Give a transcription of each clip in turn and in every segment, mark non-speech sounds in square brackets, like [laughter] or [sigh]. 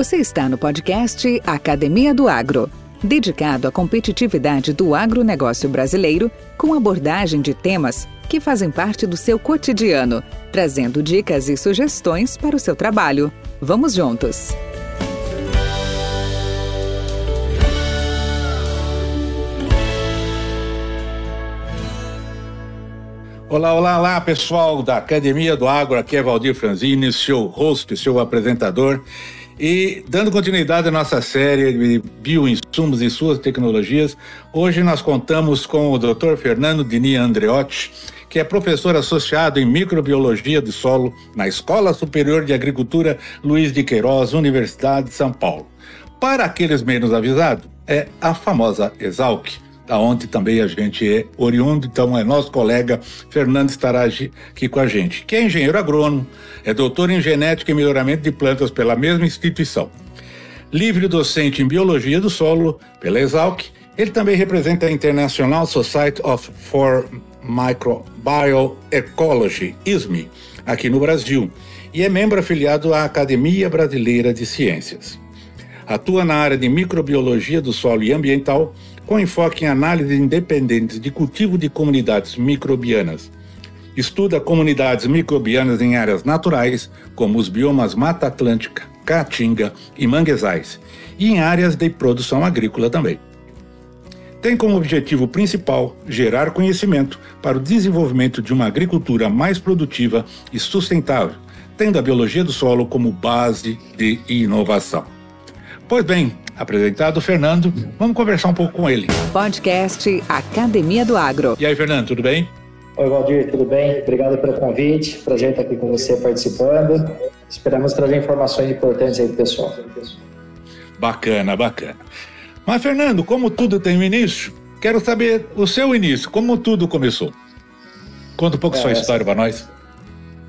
Você está no podcast Academia do Agro, dedicado à competitividade do agronegócio brasileiro, com abordagem de temas que fazem parte do seu cotidiano, trazendo dicas e sugestões para o seu trabalho. Vamos juntos! Olá, olá, olá, pessoal da Academia do Agro. Aqui é Valdir Franzini, seu host, seu apresentador. E dando continuidade à nossa série de bioinsumos e suas tecnologias, hoje nós contamos com o Dr. Fernando Dini Andreotti, que é professor associado em microbiologia do solo na Escola Superior de Agricultura Luiz de Queiroz, Universidade de São Paulo. Para aqueles menos avisados, é a famosa Exalc aonde também a gente é oriundo, então é nosso colega Fernando estará aqui com a gente, que é engenheiro agrônomo, é doutor em genética e melhoramento de plantas pela mesma instituição. Livre docente em biologia do solo pela Exalc, ele também representa a International Society of for Microbioecology, ISME, aqui no Brasil, e é membro afiliado à Academia Brasileira de Ciências. Atua na área de microbiologia do solo e ambiental, com enfoque em análise independente de cultivo de comunidades microbianas. Estuda comunidades microbianas em áreas naturais, como os biomas Mata Atlântica, Caatinga e manguezais, e em áreas de produção agrícola também. Tem como objetivo principal gerar conhecimento para o desenvolvimento de uma agricultura mais produtiva e sustentável, tendo a biologia do solo como base de inovação. Pois bem, apresentado o Fernando, vamos conversar um pouco com ele. Podcast Academia do Agro. E aí, Fernando, tudo bem? Oi, Valdir, tudo bem? Obrigado pelo convite. Prazer estar aqui com você participando. Esperamos trazer informações importantes aí para o pessoal. Bacana, bacana. Mas, Fernando, como tudo tem um início, quero saber o seu início, como tudo começou. Conta um pouco é, sua história para nós.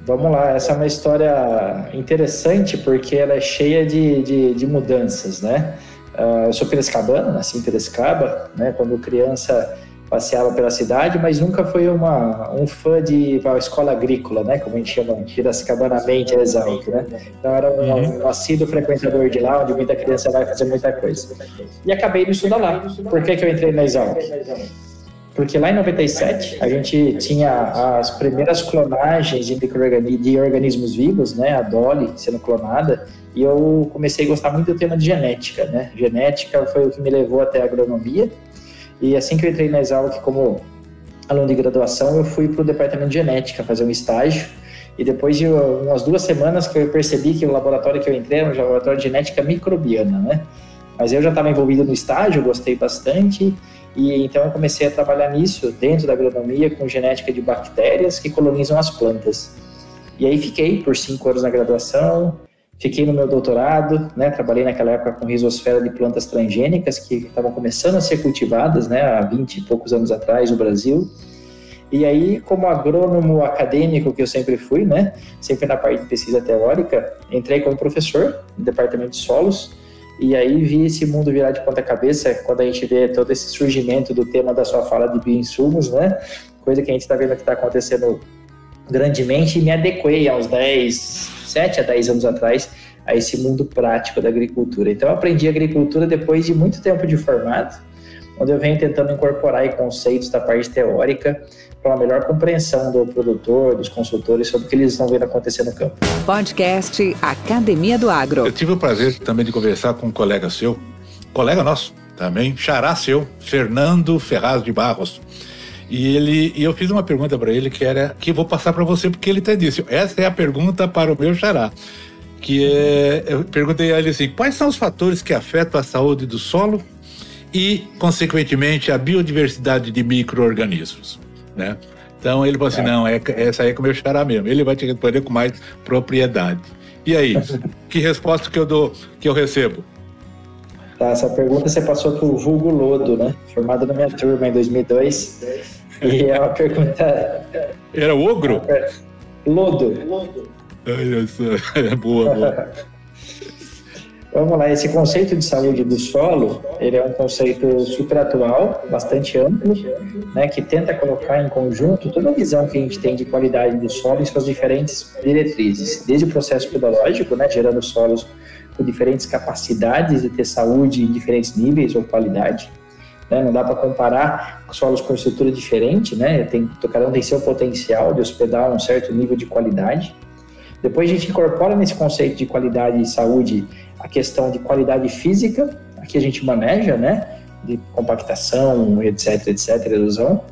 Vamos lá, essa é uma história interessante porque ela é cheia de, de, de mudanças, né? Uh, eu sou piracicabana, nasci em Piracicaba, né? Quando criança passeava pela cidade, mas nunca foi uma, um fã de uma escola agrícola, né? Como a gente chama piracicabanamente, é exalto, né? Então era um, uhum. um assíduo frequentador de lá, onde muita criança vai fazer muita coisa. E acabei de estudar lá. Por que, que eu entrei na Exalc? Porque lá em 97 a gente tinha as primeiras clonagens de, de organismos vivos, né, a Dolly sendo clonada, e eu comecei a gostar muito do tema de genética, né? Genética foi o que me levou até a agronomia. E assim que eu entrei na Exalc como aluno de graduação, eu fui para o departamento de genética fazer um estágio. E depois de umas duas semanas que eu percebi que o laboratório que eu entrei era um laboratório de genética microbiana, né? Mas eu já estava envolvido no estágio, gostei bastante e então eu comecei a trabalhar nisso dentro da agronomia com genética de bactérias que colonizam as plantas. E aí fiquei por cinco anos na graduação, fiquei no meu doutorado, né? Trabalhei naquela época com risosfera de plantas transgênicas que estavam começando a ser cultivadas, né? Há 20 e poucos anos atrás no Brasil. E aí, como agrônomo acadêmico que eu sempre fui, né? Sempre na parte de pesquisa teórica, entrei como professor no departamento de solos e aí vi esse mundo virar de ponta cabeça quando a gente vê todo esse surgimento do tema da sua fala de bioinsumos, né? Coisa que a gente está vendo que está acontecendo grandemente e me adequei uns 10, 7 a 10 anos atrás a esse mundo prático da agricultura. Então eu aprendi agricultura depois de muito tempo de formado, onde eu venho tentando incorporar conceitos da parte teórica para uma melhor compreensão do produtor, dos consultores sobre o que eles estão vendo acontecer no campo. Podcast Academia do Agro. Eu tive o prazer também de conversar com um colega seu, colega nosso também, xará seu, Fernando Ferraz de Barros. E ele e eu fiz uma pergunta para ele que era que vou passar para você porque ele até disse, essa é a pergunta para o meu xará. Que é, eu perguntei a ele assim: quais são os fatores que afetam a saúde do solo e, consequentemente, a biodiversidade de micro-organismos? né? Então ele falou assim, é. não, é, essa aí é com o meu xará mesmo. Ele vai te responder com mais propriedade. E aí, [laughs] que resposta que eu dou, que eu recebo? Tá, essa pergunta você passou para o Vulgo Lodo, né? Formado na minha turma em 2002. E é uma pergunta... Era o ogro? Lodo. Lodo. Olha só, boa, boa. [laughs] Vamos lá, esse conceito de saúde do solo, ele é um conceito super atual, bastante amplo, né, que tenta colocar em conjunto toda a visão que a gente tem de qualidade do solo em suas diferentes diretrizes, desde o processo pedológico, né, gerando solos com diferentes capacidades de ter saúde em diferentes níveis ou qualidade, né, não dá para comparar solos com estrutura diferente, né, tem, cada um tem seu potencial de hospedar um certo nível de qualidade, depois a gente incorpora nesse conceito de qualidade e saúde a questão de qualidade física, aqui a gente maneja, né? De compactação, etc, etc, erosão.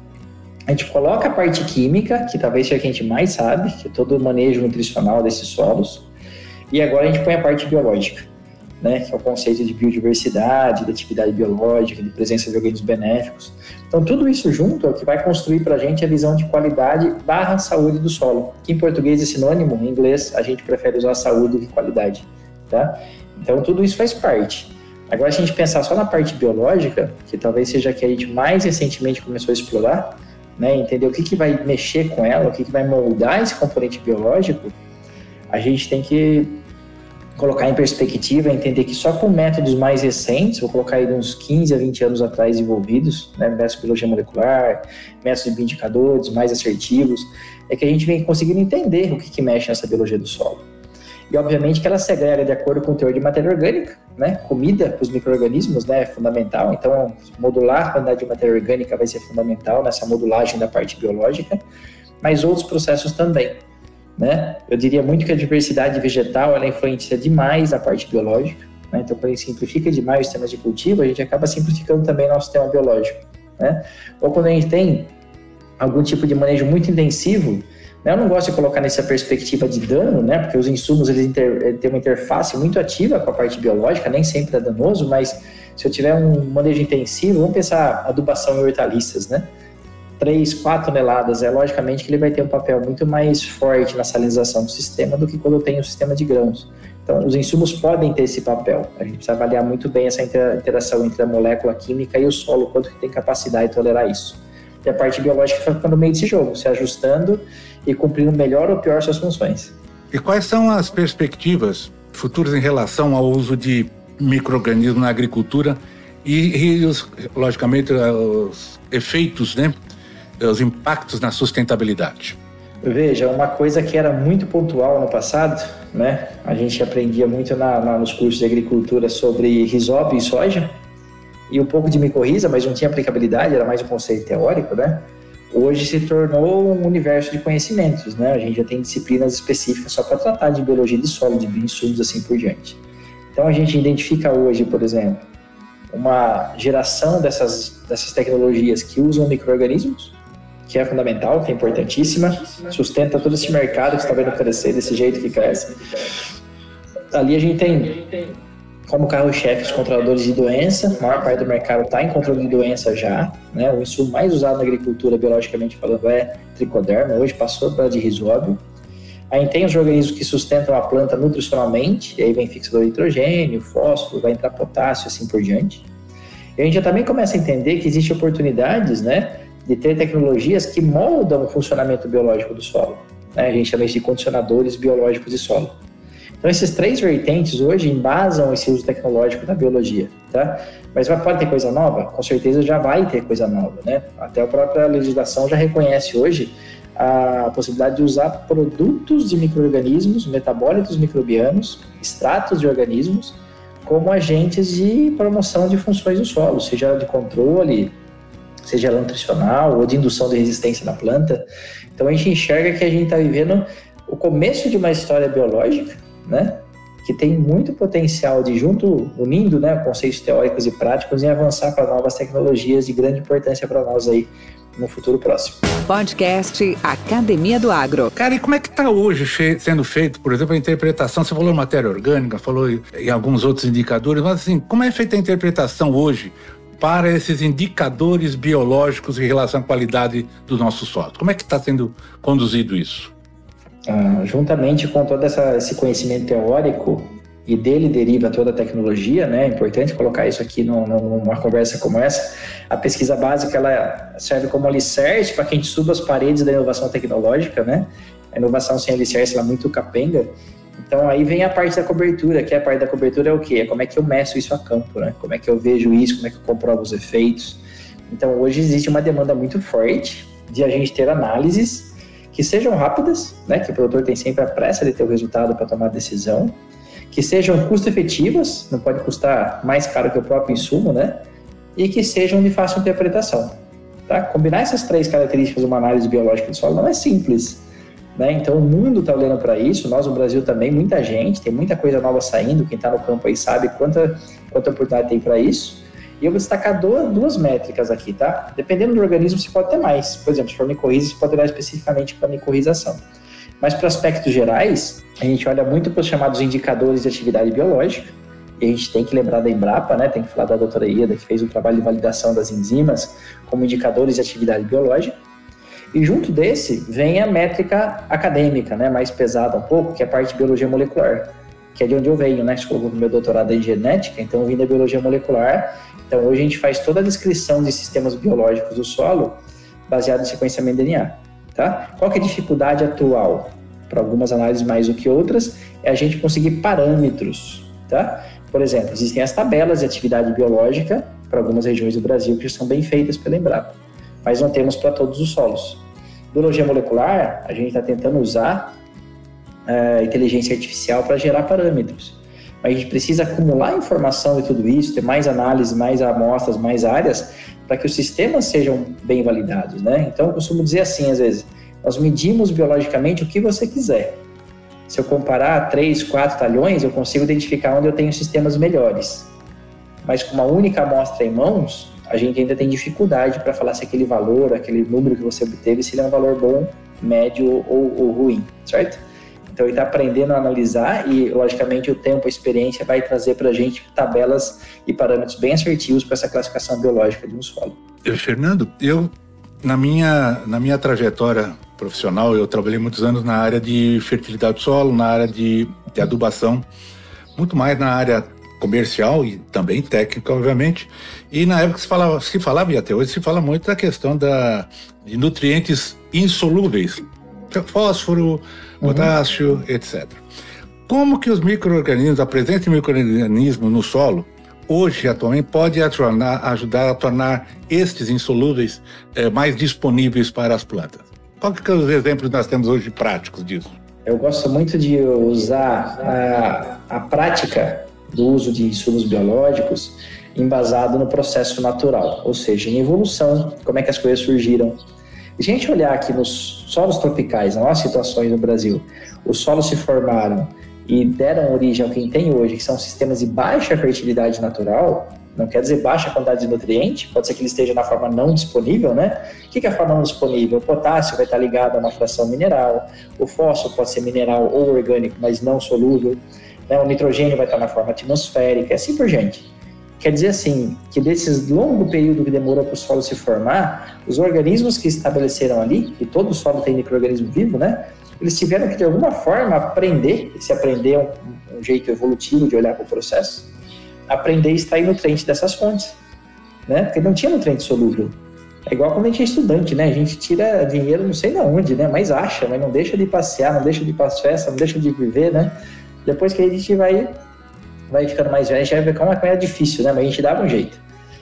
A gente coloca a parte química, que talvez seja a que a gente mais sabe, que é todo o manejo nutricional desses solos. E agora a gente põe a parte biológica, né? Que é o conceito de biodiversidade, de atividade biológica, de presença de organismos benéficos. Então, tudo isso junto é o que vai construir para a gente a visão de qualidade barra saúde do solo, que em português é sinônimo, em inglês a gente prefere usar saúde do que qualidade, tá? Então, tudo isso faz parte. Agora, se a gente pensar só na parte biológica, que talvez seja a que a gente mais recentemente começou a explorar, né, entender o que, que vai mexer com ela, o que, que vai moldar esse componente biológico, a gente tem que colocar em perspectiva, entender que só com métodos mais recentes, vou colocar aí uns 15 a 20 anos atrás envolvidos, né, métodos de biologia molecular, métodos de indicadores mais assertivos, é que a gente vem conseguindo entender o que, que mexe nessa biologia do solo. E obviamente que ela segrega de acordo com o teor de matéria orgânica, né? Comida para os micro-organismos né, é fundamental, então modular a quantidade de matéria orgânica vai ser fundamental nessa modulagem da parte biológica, mas outros processos também. Né? Eu diria muito que a diversidade vegetal ela influencia demais a parte biológica, né? então quando a gente simplifica demais os sistemas de cultivo, a gente acaba simplificando também nosso sistema biológico. Né? Ou quando a gente tem algum tipo de manejo muito intensivo, né? Eu não gosto de colocar nessa perspectiva de dano, né? Porque os insumos eles inter, têm uma interface muito ativa com a parte biológica, nem sempre é danoso, mas se eu tiver um manejo intensivo, vamos pensar adubação em hortaliças, né? 3, 4 toneladas, é logicamente que ele vai ter um papel muito mais forte na salinização do sistema do que quando eu tenho um sistema de grãos. Então, os insumos podem ter esse papel. A gente precisa avaliar muito bem essa interação entre a molécula química e o solo, quanto que tem capacidade de tolerar isso. E a parte biológica fica no meio desse jogo, se ajustando e cumprindo melhor ou pior suas funções. E quais são as perspectivas futuras em relação ao uso de micro-organismos na agricultura e, e os, logicamente, os efeitos, né, os impactos na sustentabilidade? Veja, uma coisa que era muito pontual no passado, né? A gente aprendia muito na, na, nos cursos de agricultura sobre risóbio e soja, e um pouco de micorriza, mas não tinha aplicabilidade, era mais um conceito teórico, né? hoje se tornou um universo de conhecimentos, né? A gente já tem disciplinas específicas só para tratar de biologia de solo, de bioinsumos, assim por diante. Então a gente identifica hoje, por exemplo, uma geração dessas, dessas tecnologias que usam micro-organismos, que é fundamental, que é importantíssima, sustenta todo esse mercado que está vendo crescer desse jeito que cresce. Ali a gente tem como carro-chefe os controladores de doença, a maior parte do mercado está em controle de doença já, né? O insumo mais usado na agricultura, biologicamente falando, é tricoderma, hoje passou para de risóbio. Aí tem os organismos que sustentam a planta nutricionalmente, e aí vem fixador de nitrogênio, fósforo, vai entrar potássio, assim por diante. E a gente já também começa a entender que existem oportunidades, né, de ter tecnologias que moldam o funcionamento biológico do solo. Né? A gente chama isso de condicionadores biológicos de solo. Então, esses três vertentes hoje embasam esse uso tecnológico da biologia, tá? Mas pode ter coisa nova? Com certeza já vai ter coisa nova, né? Até a própria legislação já reconhece hoje a possibilidade de usar produtos de micro-organismos, metabólitos microbianos, extratos de organismos, como agentes de promoção de funções do solo, seja de controle, seja nutricional ou de indução de resistência na planta. Então a gente enxerga que a gente está vivendo o começo de uma história biológica né? Que tem muito potencial de, junto, unindo né, conceitos teóricos e práticos, em avançar para novas tecnologias de grande importância para nós aí no futuro próximo. Podcast Academia do Agro. Cara, e como é que está hoje sendo feito, por exemplo, a interpretação? Você falou matéria orgânica, falou em alguns outros indicadores, mas assim, como é feita a interpretação hoje para esses indicadores biológicos em relação à qualidade do nosso solo? Como é que está sendo conduzido isso? Ah, juntamente com todo essa, esse conhecimento teórico e dele deriva toda a tecnologia, né? É importante colocar isso aqui numa conversa como essa. A pesquisa básica ela serve como alicerce para que a gente suba as paredes da inovação tecnológica, né? A inovação sem alicerce ela é muito capenga. Então aí vem a parte da cobertura, que é a parte da cobertura é o quê? É como é que eu meço isso a campo, né? Como é que eu vejo isso, como é que eu comprovo os efeitos. Então hoje existe uma demanda muito forte de a gente ter análises que sejam rápidas, né? Que o produtor tem sempre a pressa de ter o resultado para tomar a decisão, que sejam custo-efetivas, não pode custar mais caro que o próprio insumo, né? E que sejam de fácil interpretação. Tá? Combinar essas três características de uma análise biológica do solo não é simples. Né? Então o mundo está olhando para isso, nós no Brasil também, muita gente, tem muita coisa nova saindo, quem está no campo aí sabe quanta, quanta oportunidade tem para isso. E eu vou destacar duas, duas métricas aqui, tá? Dependendo do organismo, você pode ter mais. Por exemplo, se for micorriza, você pode olhar especificamente para micorrização. Mas para aspectos gerais, a gente olha muito para os chamados indicadores de atividade biológica, e a gente tem que lembrar da Embrapa, né? Tem que falar da doutora Ieda, que fez o trabalho de validação das enzimas como indicadores de atividade biológica. E junto desse vem a métrica acadêmica, né? Mais pesada um pouco, que é a parte de biologia molecular, que é de onde eu venho, né? Estou no meu doutorado em genética, então eu vim da biologia molecular. Então hoje a gente faz toda a descrição de sistemas biológicos do solo baseado em sequenciamento DNA, tá? Qual é a dificuldade atual? Para algumas análises mais do que outras, é a gente conseguir parâmetros, tá? Por exemplo, existem as tabelas de atividade biológica para algumas regiões do Brasil que são bem feitas pela Embrapa, mas não temos para todos os solos. Biologia molecular, a gente está tentando usar uh, inteligência artificial para gerar parâmetros. Mas a gente precisa acumular informação de tudo isso, ter mais análise, mais amostras, mais áreas, para que os sistemas sejam bem validados, né? Então, eu costumo dizer assim, às vezes, nós medimos biologicamente o que você quiser, se eu comparar três, quatro talhões, eu consigo identificar onde eu tenho sistemas melhores. Mas com uma única amostra em mãos, a gente ainda tem dificuldade para falar se aquele valor, aquele número que você obteve, se ele é um valor bom, médio ou, ou ruim, certo? Então ele está aprendendo a analisar e, logicamente, o tempo, a experiência vai trazer para a gente tabelas e parâmetros bem assertivos para essa classificação biológica de um solo. Fernando, eu na minha, na minha trajetória profissional, eu trabalhei muitos anos na área de fertilidade do solo, na área de, de adubação, muito mais na área comercial e também técnica, obviamente. E na época se falava, se falava e até hoje se fala muito da questão da, de nutrientes insolúveis, fósforo, uhum. potássio, uhum. etc. Como que os micro-organismos, a presença de micro-organismos no solo, hoje, atualmente, pode ajudar a tornar estes insolúveis é, mais disponíveis para as plantas? Qual que são os exemplos que nós temos hoje práticos disso? Eu gosto muito de usar a, a prática do uso de insumos biológicos embasado no processo natural, ou seja, em evolução, como é que as coisas surgiram. Se a gente olhar aqui nos solos tropicais, nas nossas situações no Brasil, os solos se formaram e deram origem ao que tem hoje, que são sistemas de baixa fertilidade natural, não quer dizer baixa quantidade de nutriente, pode ser que ele esteja na forma não disponível, né? O que é a forma não disponível? O potássio vai estar ligado a uma fração mineral, o fósforo pode ser mineral ou orgânico, mas não solúvel, né? o nitrogênio vai estar na forma atmosférica, e assim por diante. Quer dizer assim, que desses longo período que demorou para o solo se formar, os organismos que estabeleceram ali, e todo solo tem microorganismo vivo, né? Eles tiveram que de alguma forma aprender, se aprender é um, um jeito evolutivo de olhar para o processo, aprender a extrair nutrientes dessas fontes, né? Porque não tinha nutriente solúvel. É igual quando a gente é estudante, né? A gente tira dinheiro não sei de onde, né? Mas acha, mas não deixa de passear, não deixa de ir para as festas, não deixa de viver, né? Depois que a gente vai, vai ficando mais velho, a gente vai ver como é, é difícil, né? Mas a gente dava um jeito.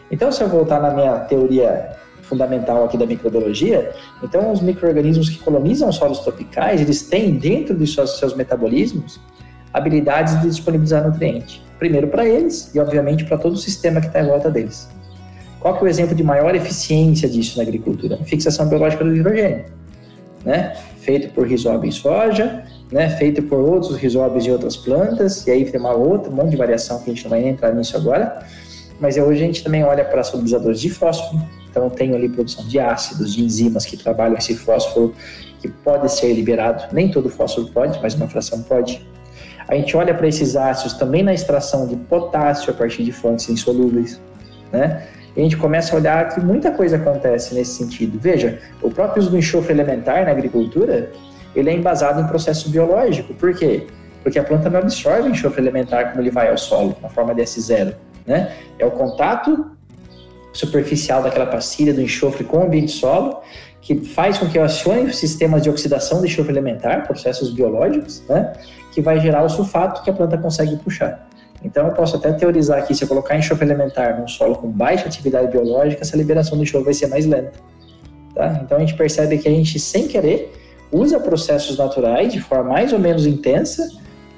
Então, se eu voltar na minha teoria fundamental aqui da microbiologia, então os micro-organismos que colonizam solos tropicais, eles têm dentro de seus, seus metabolismos habilidades de disponibilizar nutriente. Primeiro para eles e, obviamente, para todo o sistema que está em volta deles. Qual que é o exemplo de maior eficiência disso na agricultura? Fixação biológica do hidrogênio, né? Feito por rizóbio em soja, né? Feito por outros rizóbios em outras plantas, e aí tem uma outra, um monte de variação que a gente não vai entrar nisso agora. Mas hoje a gente também olha para solubilizadores de fósforo, então tenho ali produção de ácidos, de enzimas que trabalham esse fósforo que pode ser liberado. Nem todo fósforo pode, mas uma fração pode. A gente olha para esses ácidos também na extração de potássio a partir de fontes insolúveis, né? E a gente começa a olhar que muita coisa acontece nesse sentido. Veja, o próprio uso do enxofre elementar na agricultura, ele é embasado em processo biológico. Por quê? Porque a planta não absorve enxofre elementar como ele vai ao solo, na forma de S0, né? É o contato superficial daquela pastilha do enxofre com o ambiente solo que faz com que eu acione sistemas de oxidação de enxofre elementar, processos biológicos, né? que vai gerar o sulfato que a planta consegue puxar. Então eu posso até teorizar aqui, se eu colocar enxofre elementar num solo com baixa atividade biológica, essa liberação do enxofre vai ser mais lenta. Tá? Então a gente percebe que a gente, sem querer, usa processos naturais de forma mais ou menos intensa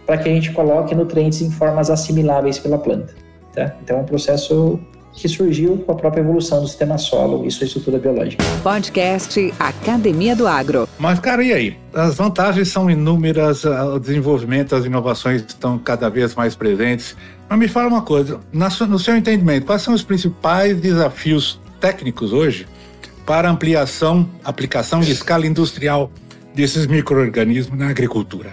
para que a gente coloque nutrientes em formas assimiláveis pela planta. Tá? Então é um processo que surgiu com a própria evolução do sistema solo e sua estrutura biológica. Podcast Academia do Agro. Mas, cara, e aí? As vantagens são inúmeras, o desenvolvimento, as inovações estão cada vez mais presentes. Mas me fala uma coisa, no seu entendimento, quais são os principais desafios técnicos hoje para ampliação, aplicação de escala industrial desses micro-organismos na agricultura?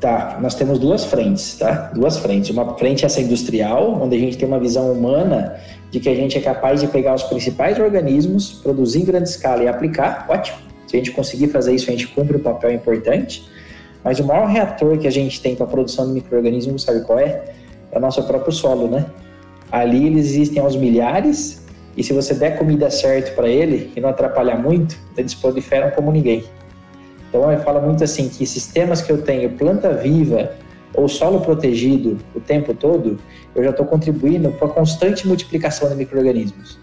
Tá, nós temos duas frentes, tá? Duas frentes. Uma frente essa industrial, onde a gente tem uma visão humana de que a gente é capaz de pegar os principais organismos, produzir em grande escala e aplicar, ótimo. Se a gente conseguir fazer isso, a gente cumpre o um papel importante. Mas o maior reator que a gente tem para a produção de micro-organismos, sabe qual é? É o nosso próprio solo, né? Ali eles existem aos milhares, e se você der comida certo para ele e não atrapalhar muito, eles proliferam como ninguém. Então, eu falo muito assim que sistemas que eu tenho planta viva ou solo protegido o tempo todo, eu já estou contribuindo para a constante multiplicação de micro-organismos.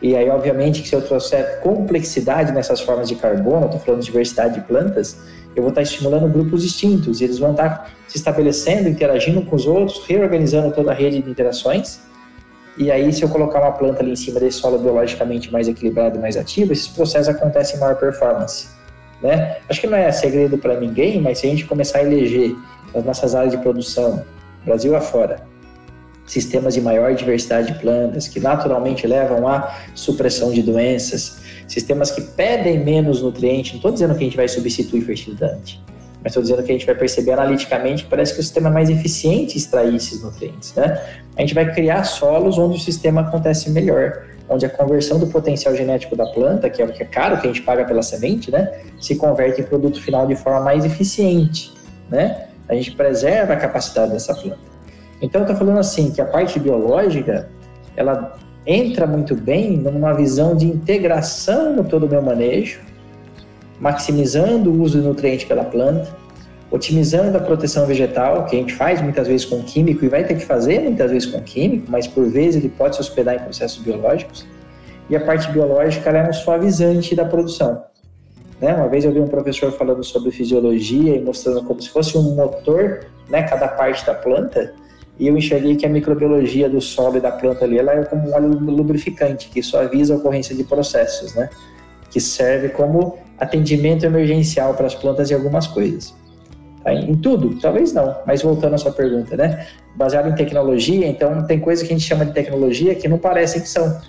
E aí, obviamente, que se eu trouxer complexidade nessas formas de carbono, estou falando de diversidade de plantas, eu vou estar estimulando grupos distintos, e eles vão estar se estabelecendo, interagindo com os outros, reorganizando toda a rede de interações. E aí, se eu colocar uma planta ali em cima desse solo biologicamente mais equilibrado mais ativo, esses processos acontecem em maior performance. Né? Acho que não é segredo para ninguém, mas se a gente começar a eleger nas nossas áreas de produção, Brasil afora, sistemas de maior diversidade de plantas, que naturalmente levam à supressão de doenças, sistemas que pedem menos nutrientes, não estou dizendo que a gente vai substituir fertilizante, mas estou dizendo que a gente vai perceber analiticamente que parece que o sistema é mais eficiente em extrair esses nutrientes. Né? A gente vai criar solos onde o sistema acontece melhor onde a conversão do potencial genético da planta, que é o que é caro que a gente paga pela semente, né, se converte em produto final de forma mais eficiente, né? A gente preserva a capacidade dessa planta. Então, eu falando assim que a parte biológica, ela entra muito bem numa visão de integração no todo o meu manejo, maximizando o uso do nutriente pela planta, otimizando a proteção vegetal, que a gente faz muitas vezes com químico e vai ter que fazer muitas vezes com químico, mas por vezes ele pode se hospedar em processos biológicos. E a parte biológica é um suavizante da produção. Né? Uma vez eu vi um professor falando sobre fisiologia e mostrando como se fosse um motor, né, cada parte da planta, e eu enxerguei que a microbiologia do solo e da planta ali ela é como um óleo lubrificante que suaviza a ocorrência de processos, né? que serve como atendimento emergencial para as plantas e algumas coisas. Tá? Em tudo? Talvez não, mas voltando à sua pergunta, né? Baseado em tecnologia, então tem coisas que a gente chama de tecnologia que não parecem que são,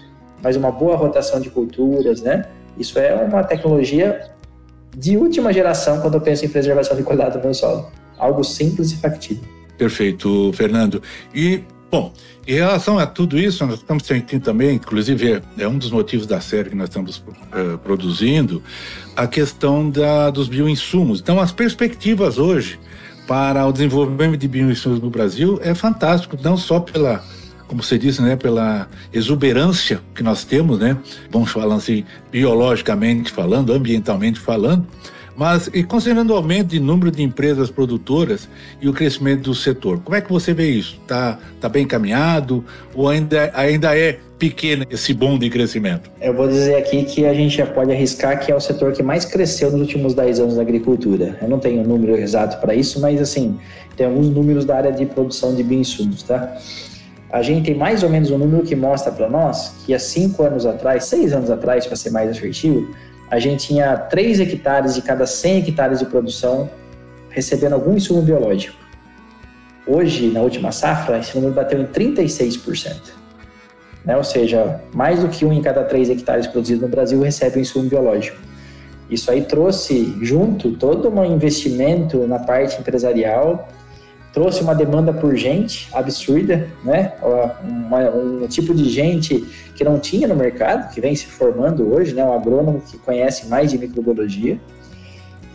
mas uma boa rotação de culturas, né? Isso é uma tecnologia de última geração quando eu penso em preservação de qualidade do meu solo. Algo simples e factível. Perfeito, Fernando. E Bom, em relação a tudo isso, nós estamos sentindo também, inclusive é um dos motivos da série que nós estamos uh, produzindo, a questão da, dos bioinsumos. Então, as perspectivas hoje para o desenvolvimento de bioinsumos no Brasil é fantástico, não só pela, como você disse, né, pela exuberância que nós temos, né, vamos falar assim, biologicamente falando, ambientalmente falando, mas e considerando o aumento de número de empresas produtoras e o crescimento do setor, como é que você vê isso? Está tá bem encaminhado ou ainda, ainda é pequeno esse bom de crescimento? Eu vou dizer aqui que a gente já pode arriscar que é o setor que mais cresceu nos últimos 10 anos da agricultura. Eu não tenho um número exato para isso, mas assim, tem alguns números da área de produção de bioinsumos, tá? A gente tem mais ou menos um número que mostra para nós que há cinco anos atrás, seis anos atrás, para ser mais assertivo, a gente tinha 3 hectares de cada 100 hectares de produção recebendo algum insumo biológico. Hoje, na última safra, esse número bateu em 36%. Né? Ou seja, mais do que um em cada 3 hectares produzidos no Brasil recebe um insumo biológico. Isso aí trouxe junto todo um investimento na parte empresarial trouxe uma demanda por gente absurda, né? Um tipo de gente que não tinha no mercado, que vem se formando hoje, né? Um agrônomo que conhece mais de microbiologia.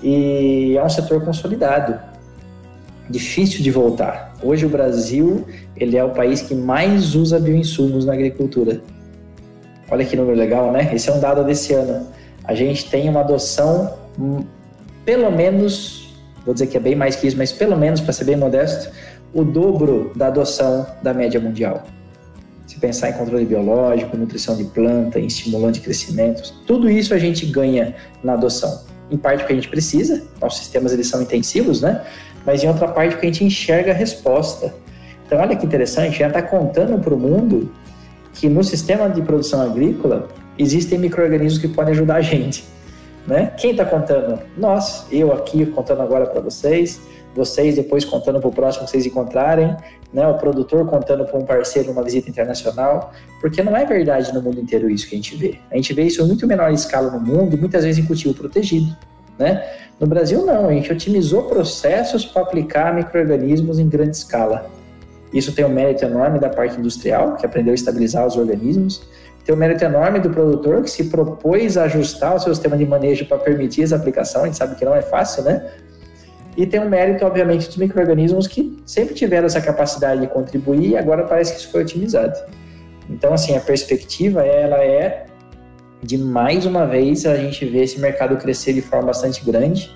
E é um setor consolidado, difícil de voltar. Hoje o Brasil ele é o país que mais usa bioinsumos na agricultura. Olha que número legal, né? Esse é um dado desse ano. A gente tem uma adoção hum, pelo menos vou dizer que é bem mais que isso, mas pelo menos, para ser bem modesto, o dobro da adoção da média mundial. Se pensar em controle biológico, nutrição de planta, em estimulante de crescimento, tudo isso a gente ganha na adoção. Em parte porque a gente precisa, nossos sistemas eles são intensivos, né? Mas em outra parte porque a gente enxerga a resposta. Então, olha que interessante, já está contando para o mundo que no sistema de produção agrícola existem micro-organismos que podem ajudar a gente. Né? Quem está contando? Nós, eu aqui contando agora para vocês, vocês depois contando para o próximo que vocês encontrarem, né? o produtor contando para um parceiro numa visita internacional, porque não é verdade no mundo inteiro isso que a gente vê. A gente vê isso em muito menor escala no mundo muitas vezes em cultivo protegido. Né? No Brasil, não, a gente otimizou processos para aplicar micro-organismos em grande escala. Isso tem um mérito enorme da parte industrial, que aprendeu a estabilizar os organismos, tem um mérito enorme do produtor que se propôs a ajustar o seu sistema de manejo para permitir essa aplicação, a gente sabe que não é fácil, né? E tem um mérito, obviamente, dos micro-organismos que sempre tiveram essa capacidade de contribuir e agora parece que isso foi otimizado. Então, assim, a perspectiva, ela é de mais uma vez a gente ver esse mercado crescer de forma bastante grande.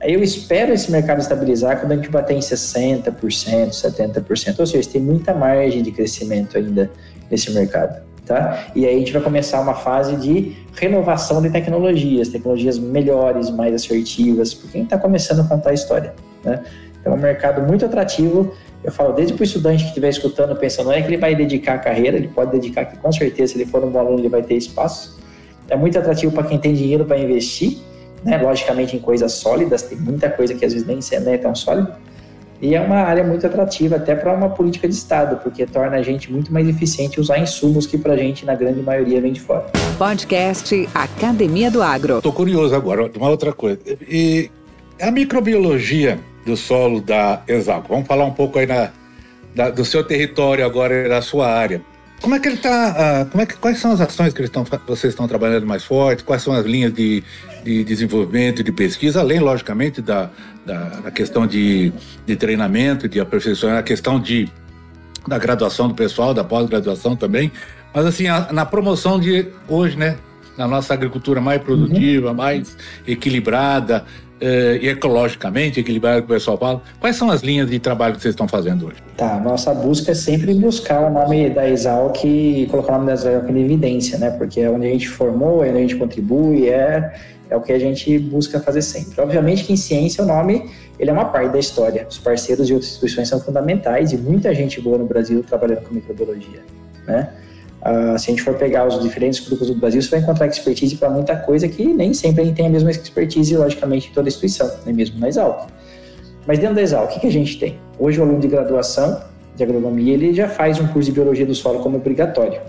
Eu espero esse mercado estabilizar quando a gente bater em 60%, 70%, ou seja, tem muita margem de crescimento ainda nesse mercado tá? E aí a gente vai começar uma fase de renovação de tecnologias, tecnologias melhores, mais assertivas, porque a gente está começando a contar a história, né? Então é um mercado muito atrativo. Eu falo desde para o estudante que estiver escutando, pensando, não é que ele vai dedicar a carreira, ele pode dedicar, que com certeza, se ele for um bom aluno, ele vai ter espaço. É muito atrativo para quem tem dinheiro para investir, né? Logicamente em coisas sólidas, tem muita coisa que às vezes nem é tão sólida e é uma área muito atrativa até para uma política de Estado, porque torna a gente muito mais eficiente usar insumos que para a gente, na grande maioria, vem de fora. Podcast Academia do Agro. Estou curioso agora, uma outra coisa. E a microbiologia do solo da Exalco, vamos falar um pouco aí na, da, do seu território agora, da sua área. Como é que ele está? Uh, como é que, quais são as ações que eles estão, vocês estão trabalhando mais forte? Quais são as linhas de, de desenvolvimento, de pesquisa, além, logicamente, da, da, da questão de, de treinamento, de aperfeiçoamento, a questão de, da graduação do pessoal, da pós-graduação também. Mas, assim, a, na promoção de hoje, né? Na nossa agricultura mais produtiva, uhum. mais equilibrada, uh, e ecologicamente equilibrado que o pessoal fala. Quais são as linhas de trabalho que vocês estão fazendo hoje? Tá, nossa busca é sempre buscar o nome da Exalc e colocar o nome da Exalc em evidência, né? Porque é onde a gente formou, é onde a gente contribui, é, é o que a gente busca fazer sempre. Obviamente que em ciência o nome ele é uma parte da história. Os parceiros de outras instituições são fundamentais e muita gente boa no Brasil trabalhando com microbiologia, né? Uh, se a gente for pegar os diferentes grupos do Brasil, você vai encontrar expertise para muita coisa que nem sempre a gente tem a mesma expertise, logicamente, em toda instituição, nem mesmo na Exalc. Mas dentro da Exalc, o que, que a gente tem? Hoje, o aluno de graduação de agronomia, ele já faz um curso de biologia do solo como obrigatório.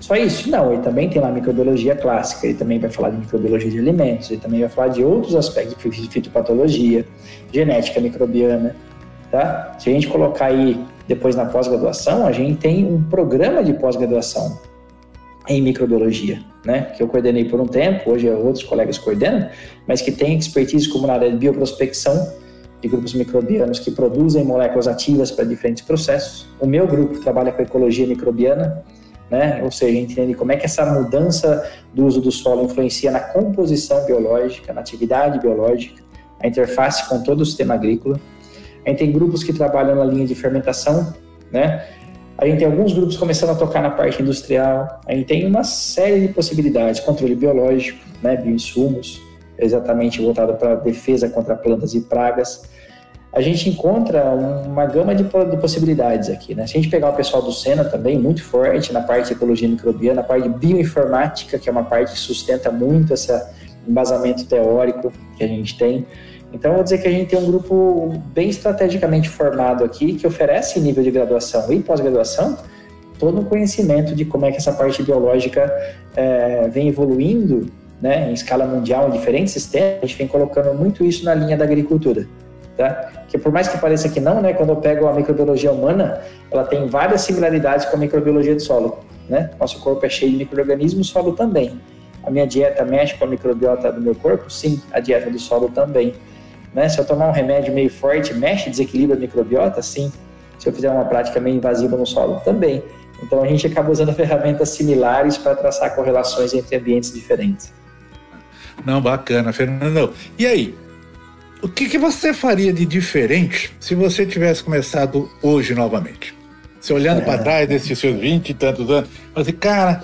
Só isso? Não, ele também tem lá microbiologia clássica, ele também vai falar de microbiologia de alimentos, ele também vai falar de outros aspectos de fitopatologia, genética microbiana, tá? Se a gente colocar aí depois na pós-graduação, a gente tem um programa de pós-graduação em microbiologia, né, que eu coordenei por um tempo, hoje outros colegas coordenam, mas que tem expertise como na área de bioprospecção de grupos microbianos que produzem moléculas ativas para diferentes processos. O meu grupo trabalha com ecologia microbiana, né, ou seja, entende como é que essa mudança do uso do solo influencia na composição biológica, na atividade biológica, a interface com todo o sistema agrícola. A gente tem grupos que trabalham na linha de fermentação, né? A gente tem alguns grupos começando a tocar na parte industrial. A gente tem uma série de possibilidades, controle biológico, né, bioinsumos, exatamente voltado para defesa contra plantas e pragas. A gente encontra uma gama de, possibilidades aqui, né? Se a gente pegar o pessoal do Sena também, muito forte na parte de ecologia microbiana, na parte de bioinformática, que é uma parte que sustenta muito esse embasamento teórico que a gente tem. Então, eu vou dizer que a gente tem um grupo bem estrategicamente formado aqui, que oferece nível de graduação e pós-graduação todo o conhecimento de como é que essa parte biológica é, vem evoluindo né, em escala mundial, em diferentes sistemas, a gente vem colocando muito isso na linha da agricultura. Tá? Que por mais que pareça que não, né, quando eu pego a microbiologia humana, ela tem várias similaridades com a microbiologia do solo. Né? Nosso corpo é cheio de micro-organismos, solo também. A minha dieta mexe com a microbiota do meu corpo? Sim, a dieta do solo também. Né? Se eu tomar um remédio meio forte, mexe, desequilibra a microbiota? Sim. Se eu fizer uma prática meio invasiva no solo? Também. Então a gente acaba usando ferramentas similares para traçar correlações entre ambientes diferentes. Não, bacana, Fernando. E aí? o que, que você faria de diferente se você tivesse começado hoje novamente? Você olhando é. para trás desses seus 20 e tantos anos, você, cara,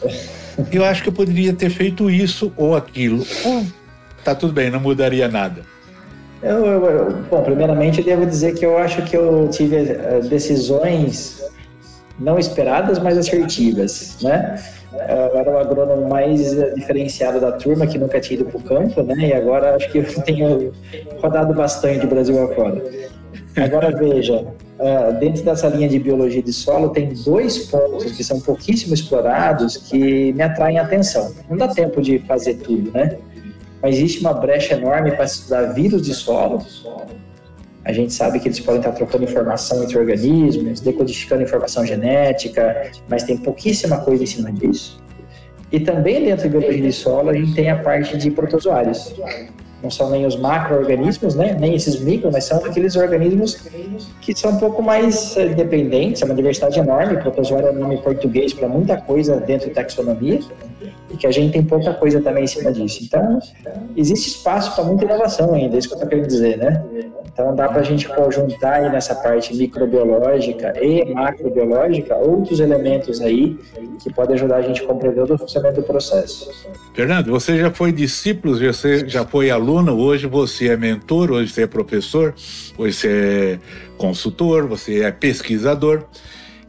eu acho que eu poderia ter feito isso ou aquilo. Ou tá tudo bem, não mudaria nada. Eu, eu, eu, bom, primeiramente eu devo dizer que eu acho que eu tive eh, decisões não esperadas, mas assertivas, né? Eu era o agrônomo mais diferenciado da turma, que nunca tinha ido para o campo, né? E agora acho que eu [laughs] tenho rodado bastante Brasil afora. Agora veja, eh, dentro dessa linha de biologia de solo, tem dois pontos que são pouquíssimo explorados que me atraem a atenção. Não dá tempo de fazer tudo, né? Mas existe uma brecha enorme para estudar vírus de solo. A gente sabe que eles podem estar trocando informação entre organismos, decodificando informação genética, mas tem pouquíssima coisa em cima disso. E também dentro de biologia de solo, a gente tem a parte de protozoários. Não são nem os macro-organismos, né? nem esses micro, mas são aqueles organismos que são um pouco mais eh, dependentes, é uma diversidade enorme. Protozoário é um nome português para muita coisa dentro de taxonomia e que a gente tem pouca coisa também em cima disso. Então, existe espaço para muita inovação ainda, é isso que eu estou querendo dizer, né? Então, dá para a gente conjuntar aí nessa parte microbiológica e macrobiológica outros elementos aí que podem ajudar a gente a compreender o funcionamento do processo. Fernando, você já foi discípulo, você já foi aluno, hoje você é mentor, hoje você é professor, hoje você é consultor, você é pesquisador.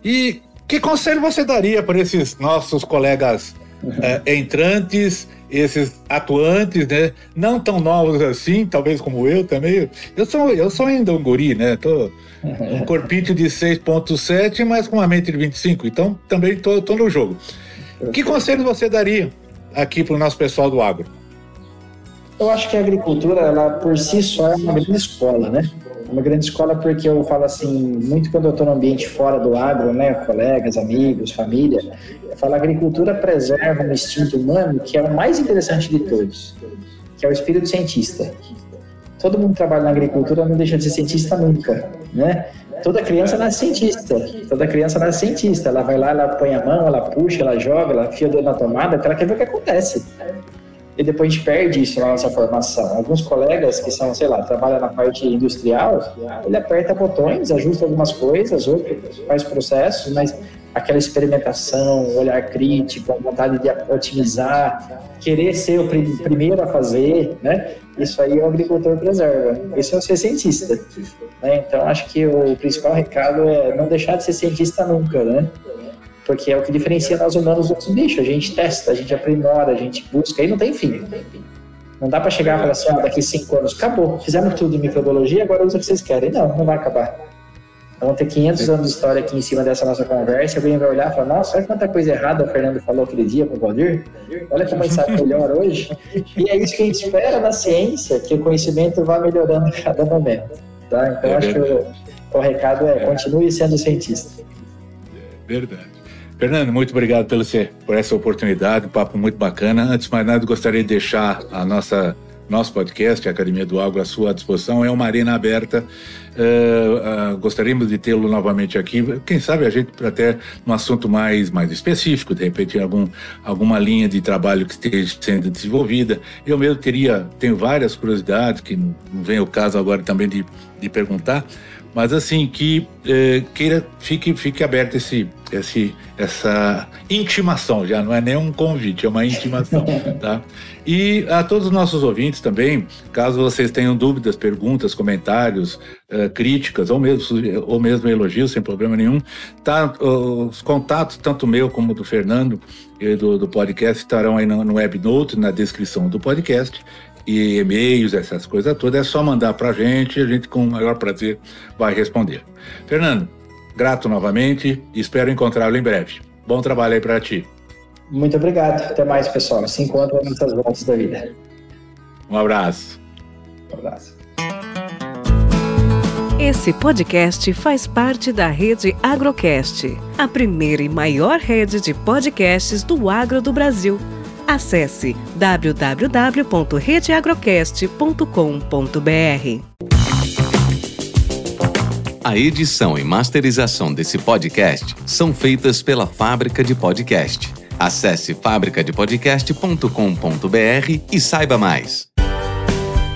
E que conselho você daria para esses nossos colegas é, [laughs] entrantes, esses atuantes, né? Não tão novos assim, talvez como eu também. Eu sou, eu sou ainda um guri, né? Tô [laughs] um corpinho de 6.7, mas com uma mente de 25. Então também tô, tô no jogo. Que conselho você daria aqui para o nosso pessoal do agro? Eu acho que a agricultura, ela por si só é uma grande escola, né? Uma grande escola porque eu falo assim, muito quando eu estou no ambiente fora do agro, né, colegas, amigos, família, eu falo a agricultura preserva um instinto humano que é o mais interessante de todos, que é o espírito cientista. Todo mundo trabalha na agricultura não deixa de ser cientista nunca, né? Toda criança nasce cientista, toda criança nasce cientista. Ela vai lá, ela põe a mão, ela puxa, ela joga, ela enfia o dedo na tomada, porque ela quer ver o que acontece e depois a gente perde isso na nossa formação. Alguns colegas que são, sei lá, trabalham na parte industrial, ele aperta botões, ajusta algumas coisas, outros faz processos, mas aquela experimentação, olhar crítico, a vontade de otimizar, querer ser o primeiro a fazer, né? Isso aí o agricultor preserva. Isso é ser cientista. Né? Então, acho que o principal recado é não deixar de ser cientista nunca, né? Porque é o que diferencia nós humanos dos outros bichos. A gente testa, a gente aprimora, a gente busca, e não tem fim. Não dá para chegar e falar assim, ah, daqui cinco anos, acabou, fizemos tudo em microbiologia, agora usa o que vocês querem. Não, não vai acabar. Vão ter 500 anos de história aqui em cima dessa nossa conversa. Alguém vai olhar e falar: Nossa, olha quanta coisa errada o Fernando falou aquele dia com o Valdir. Olha como a gente sabe melhor hoje. E é isso que a gente espera na ciência: que o conhecimento vá melhorando a cada momento. Tá? Então, é acho que o, o recado é: continue sendo cientista. É verdade. Fernando, muito obrigado pelo, por essa oportunidade, um papo muito bacana. Antes de mais nada, gostaria de deixar a nossa nosso podcast, a Academia do Agro, à sua disposição. É uma arena aberta. Uh, uh, gostaríamos de tê-lo novamente aqui. Quem sabe a gente até um assunto mais, mais específico, de repente algum, alguma linha de trabalho que esteja sendo desenvolvida. Eu mesmo teria, tenho várias curiosidades, que não vem o caso agora também de, de perguntar, mas assim, que eh, queira, fique, fique aberto esse, esse, essa intimação, já não é nem um convite, é uma intimação, [laughs] tá? E a todos os nossos ouvintes também, caso vocês tenham dúvidas, perguntas, comentários, eh, críticas ou mesmo, ou mesmo elogios, sem problema nenhum, tá, os contatos, tanto meu como do Fernando, e do, do podcast, estarão aí no, no Webnote, na descrição do podcast e e-mails, essas coisas todas, é só mandar para a gente e a gente, com o maior prazer, vai responder. Fernando, grato novamente e espero encontrá-lo em breve. Bom trabalho aí para ti. Muito obrigado. Até mais, pessoal. Se encontra nessas voltas da vida. Um abraço. Um abraço. Esse podcast faz parte da rede Agrocast, a primeira e maior rede de podcasts do agro do Brasil. Acesse www.redeagrocast.com.br. A edição e masterização desse podcast são feitas pela Fábrica de Podcast. Acesse fabricadepodcast.com.br e saiba mais.